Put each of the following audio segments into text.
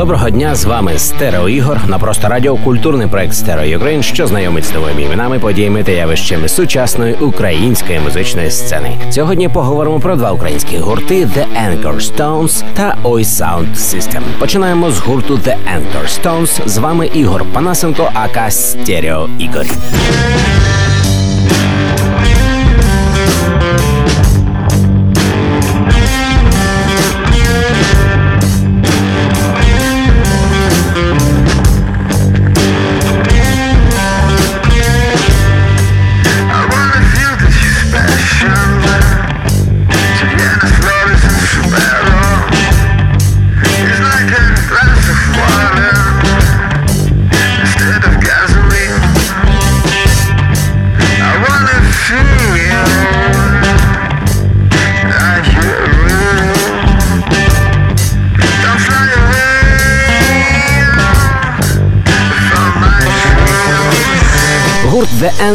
Доброго дня з вами Стерео Ігор на просто радіо культурний проект Stereo Ukraine, що знайомить з новими іменами, подіями та явищами сучасної української музичної сцени. Сьогодні поговоримо про два українські гурти The Anchor Stones та Oi Sound System. Починаємо з гурту The Anchor Stones. З вами Ігор Панасенко, aka Стерео Ігор.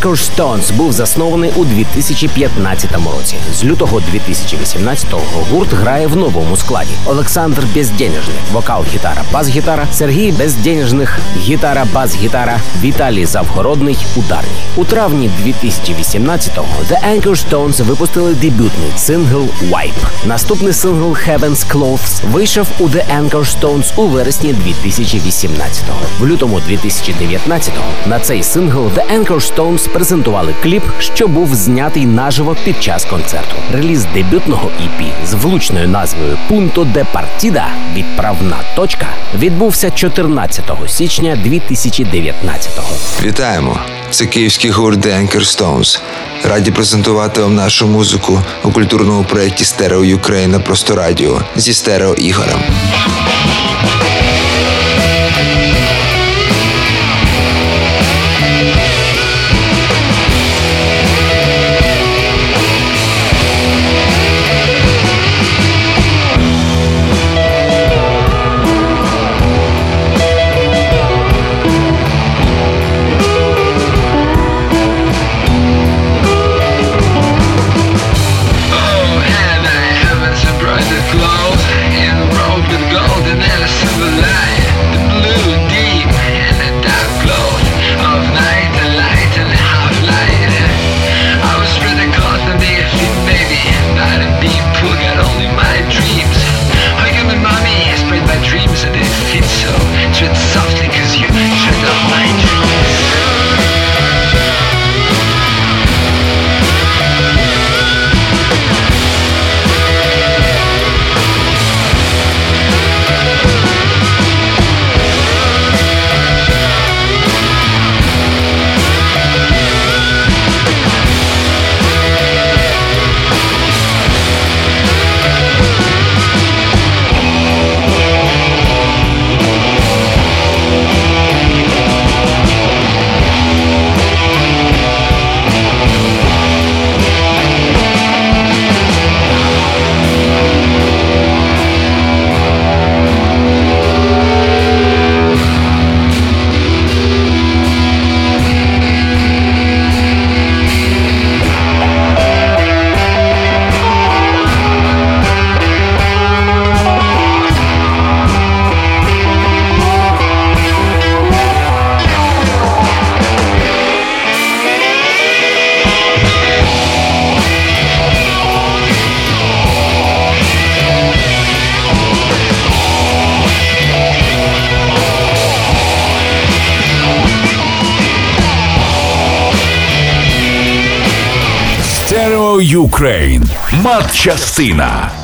Anchor Stones був заснований у 2015 році. З лютого 2018-го гурт грає в новому складі. Олександр Безденежний, вокал, гітара, бас-гітара, Сергій Безденежних, гітара, бас-гітара, Віталій Завгородний, ударні. У травні 2018-го The Anchor Stones випустили дебютний сингл Wipe. Наступний сингл Heaven's Clothes вийшов у The Anchor Stones у вересні 2018-го. В лютому 2019-го на цей сингл The Anchor Stones презентували кліп, що був знятий наживо під час концерту. Реліз дебютного EP з влучною назвою Punto de Partida відправна точка відбувся 14 січня 2019-го. Вітаємо! Це київський гурт The Anchor Stones. Раді презентувати вам нашу музику у культурному проєкті Stereo Ukraine на просто радіо зі стерео Ігорем. Ukraine. Матчастина.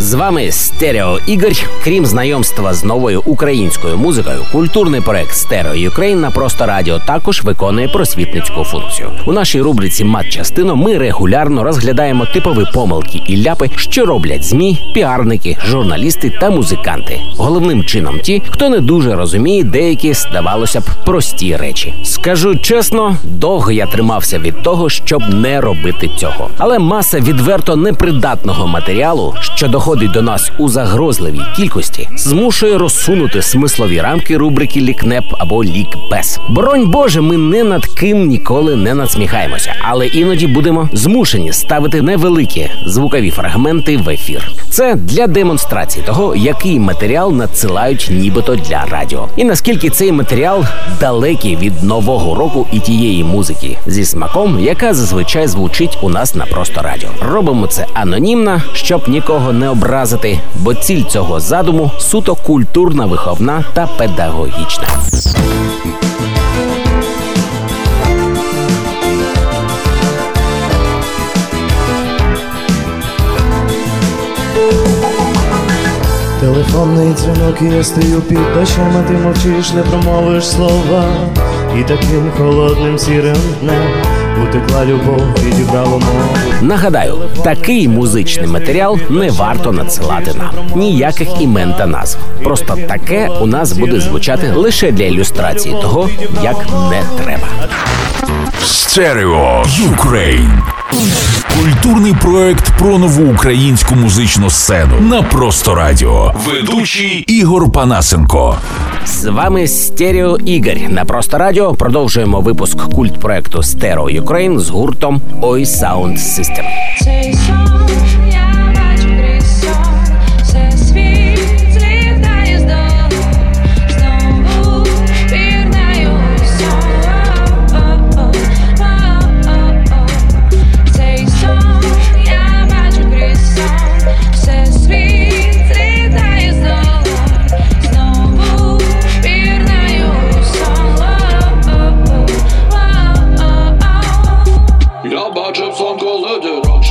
З вами Стерео Ігор. Крім знайомства з новою українською музикою, культурний проект Stereo Ukraine на просто радіо також виконує просвітницьку функцію. У нашій рубриці Матчастина ми регулярно розглядаємо типові помилки і ляпи, що роблять змі, піарники, журналісти та музиканти. Головним чином ті, хто не дуже розуміє деякі, здавалося б, прості речі. Скажу чесно, довго я тримався від того, щоб не робити цього. Але маса відверто непридатного матеріалу, що доходить до нас у загрозливій кількості, змушує розсунути смислові рамки рубрики лікнеп або лікбез. Боронь Боже, ми не над ким ніколи не надсміхаємося, але іноді будемо змушені ставити невеликі звукові фрагменти в ефір. Це для демонстрації того, який матеріал надсилають, нібито для радіо, і наскільки цей матеріал далекий від нового року і тієї музики зі смаком, яка зазвичай звучить у нас на просто радіо. Робимо це анонімно, щоб нікого не образити, бо ціль цього задуму суто культурна, виховна та педагогічна. Телефонний дзвінок, і я стою під дощем, а ти мовчиш, не промовиш слова, і таким холодним сірим днем утекла любов, відібрала мову. Нагадаю, такий музичний матеріал не варто надсилати нам ніяких імен та назв. Просто таке у нас буде звучати лише для ілюстрації того, як не треба. Stereo Ukraine. Культурний проект про нову українську музичну сцену на просто радіо. Ведучий Ігор Панасенко. З вами Стерео Ігор. На просто радіо продовжуємо випуск культ проекту Stereo Ukraine з гуртом Ой Sound System. loaded on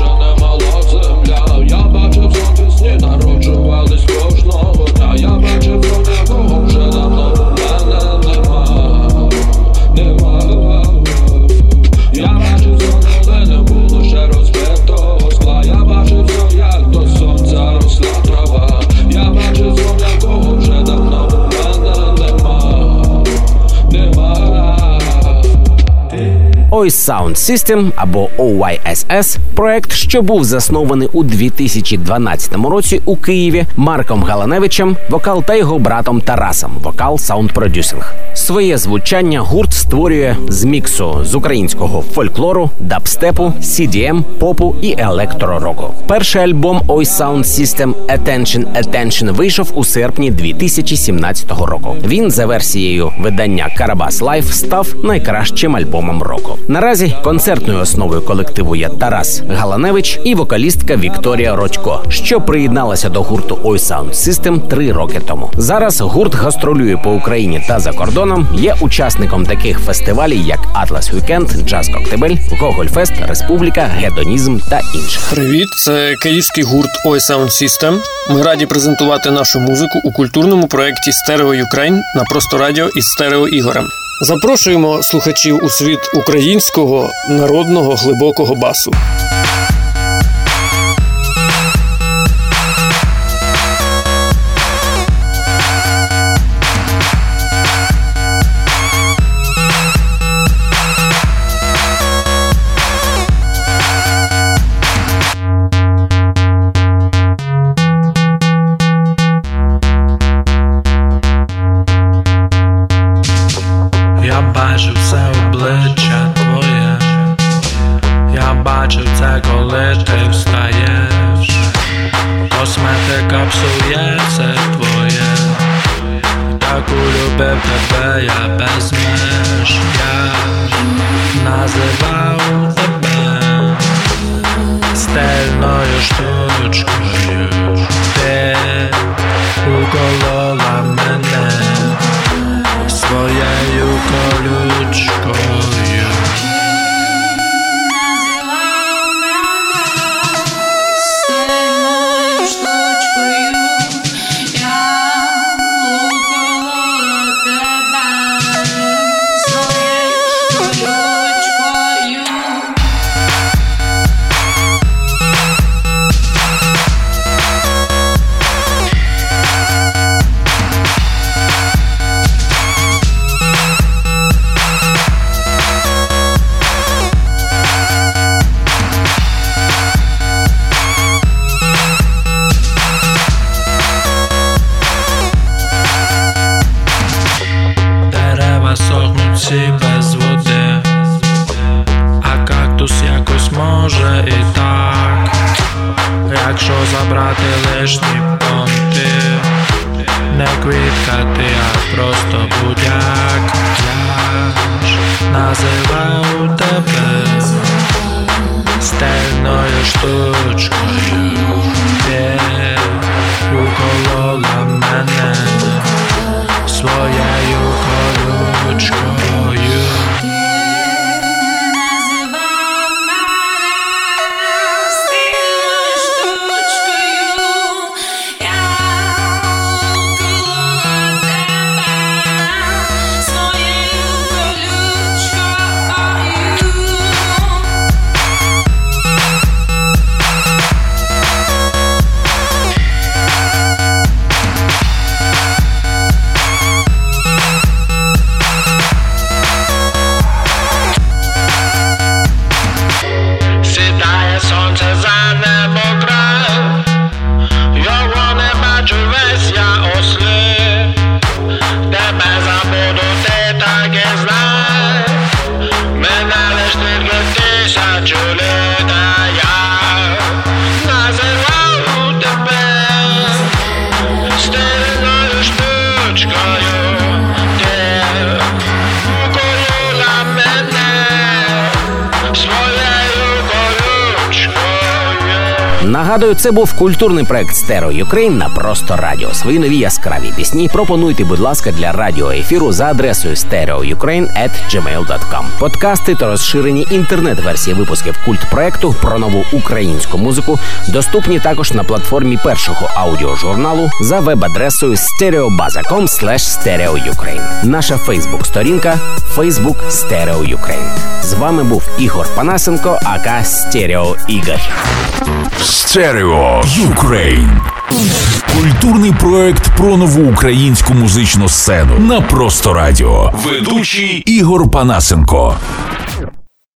Ой Sound System або OYSS – проект, що був заснований у 2012 році у Києві Марком Галаневичем, вокал та його братом Тарасом, вокал саунд продюсинг. Своє звучання гурт створює з міксу з українського фольклору, дабстепу, EDM, попу і електророку. Перший альбом Ой Sound System Attention Attention вийшов у серпні 2017 року. Він за версією видання Karabas Live став найкращим альбомом року. Наразі концертною основою колективу є Тарас Галаневич і вокалістка Вікторія Родько, що приєдналася до гурту Ой Sound System три роки тому. Зараз гурт гастролює по Україні та за кордоном. Є учасником таких фестивалів, як Atlas Weekend, Jazz Коктебель, Гогольфест, Республіка, Гедонізм та інших. Привіт, це київський гурт Oi Sound System. Ми раді презентувати нашу музику у культурному проєкті Stereo Ukraine на просто радіо із Стерео Ігорем. Запрошуємо слухачів у світ українського народного глибокого басу. Бачив це, коли ти встаєш, косметика псує це твоє, так улюбив тебе, я без меж, я називав тебе стильною штучкою, ти кактусі без води, а кактус якось може і так, якщо забрати лишні понти, не квітка ти, а просто будяк. Я ж називав тебе стельною штучкою. Нагадую, це був культурний проект Stereo Ukraine на просто радіо. Свої нові яскраві пісні пропонуйте, будь ласка, для радіоефіру за адресою stereoukraine.gmail.com. Подкасти та розширені інтернет-версії випусків культ проекту про нову українську музику доступні також на платформі першого аудіожурналу за веб-адресою stereobaza.com stereoukraine. Наша Фейсбук-сторінка Facebook Stereo Ukraine. З вами був Ігор Панасенко, aka Стерео Ігор. Stereo Ukraine. Культурний проект про нову українську музичну сцену на просто радіо. Ведучий Ігор Панасенко.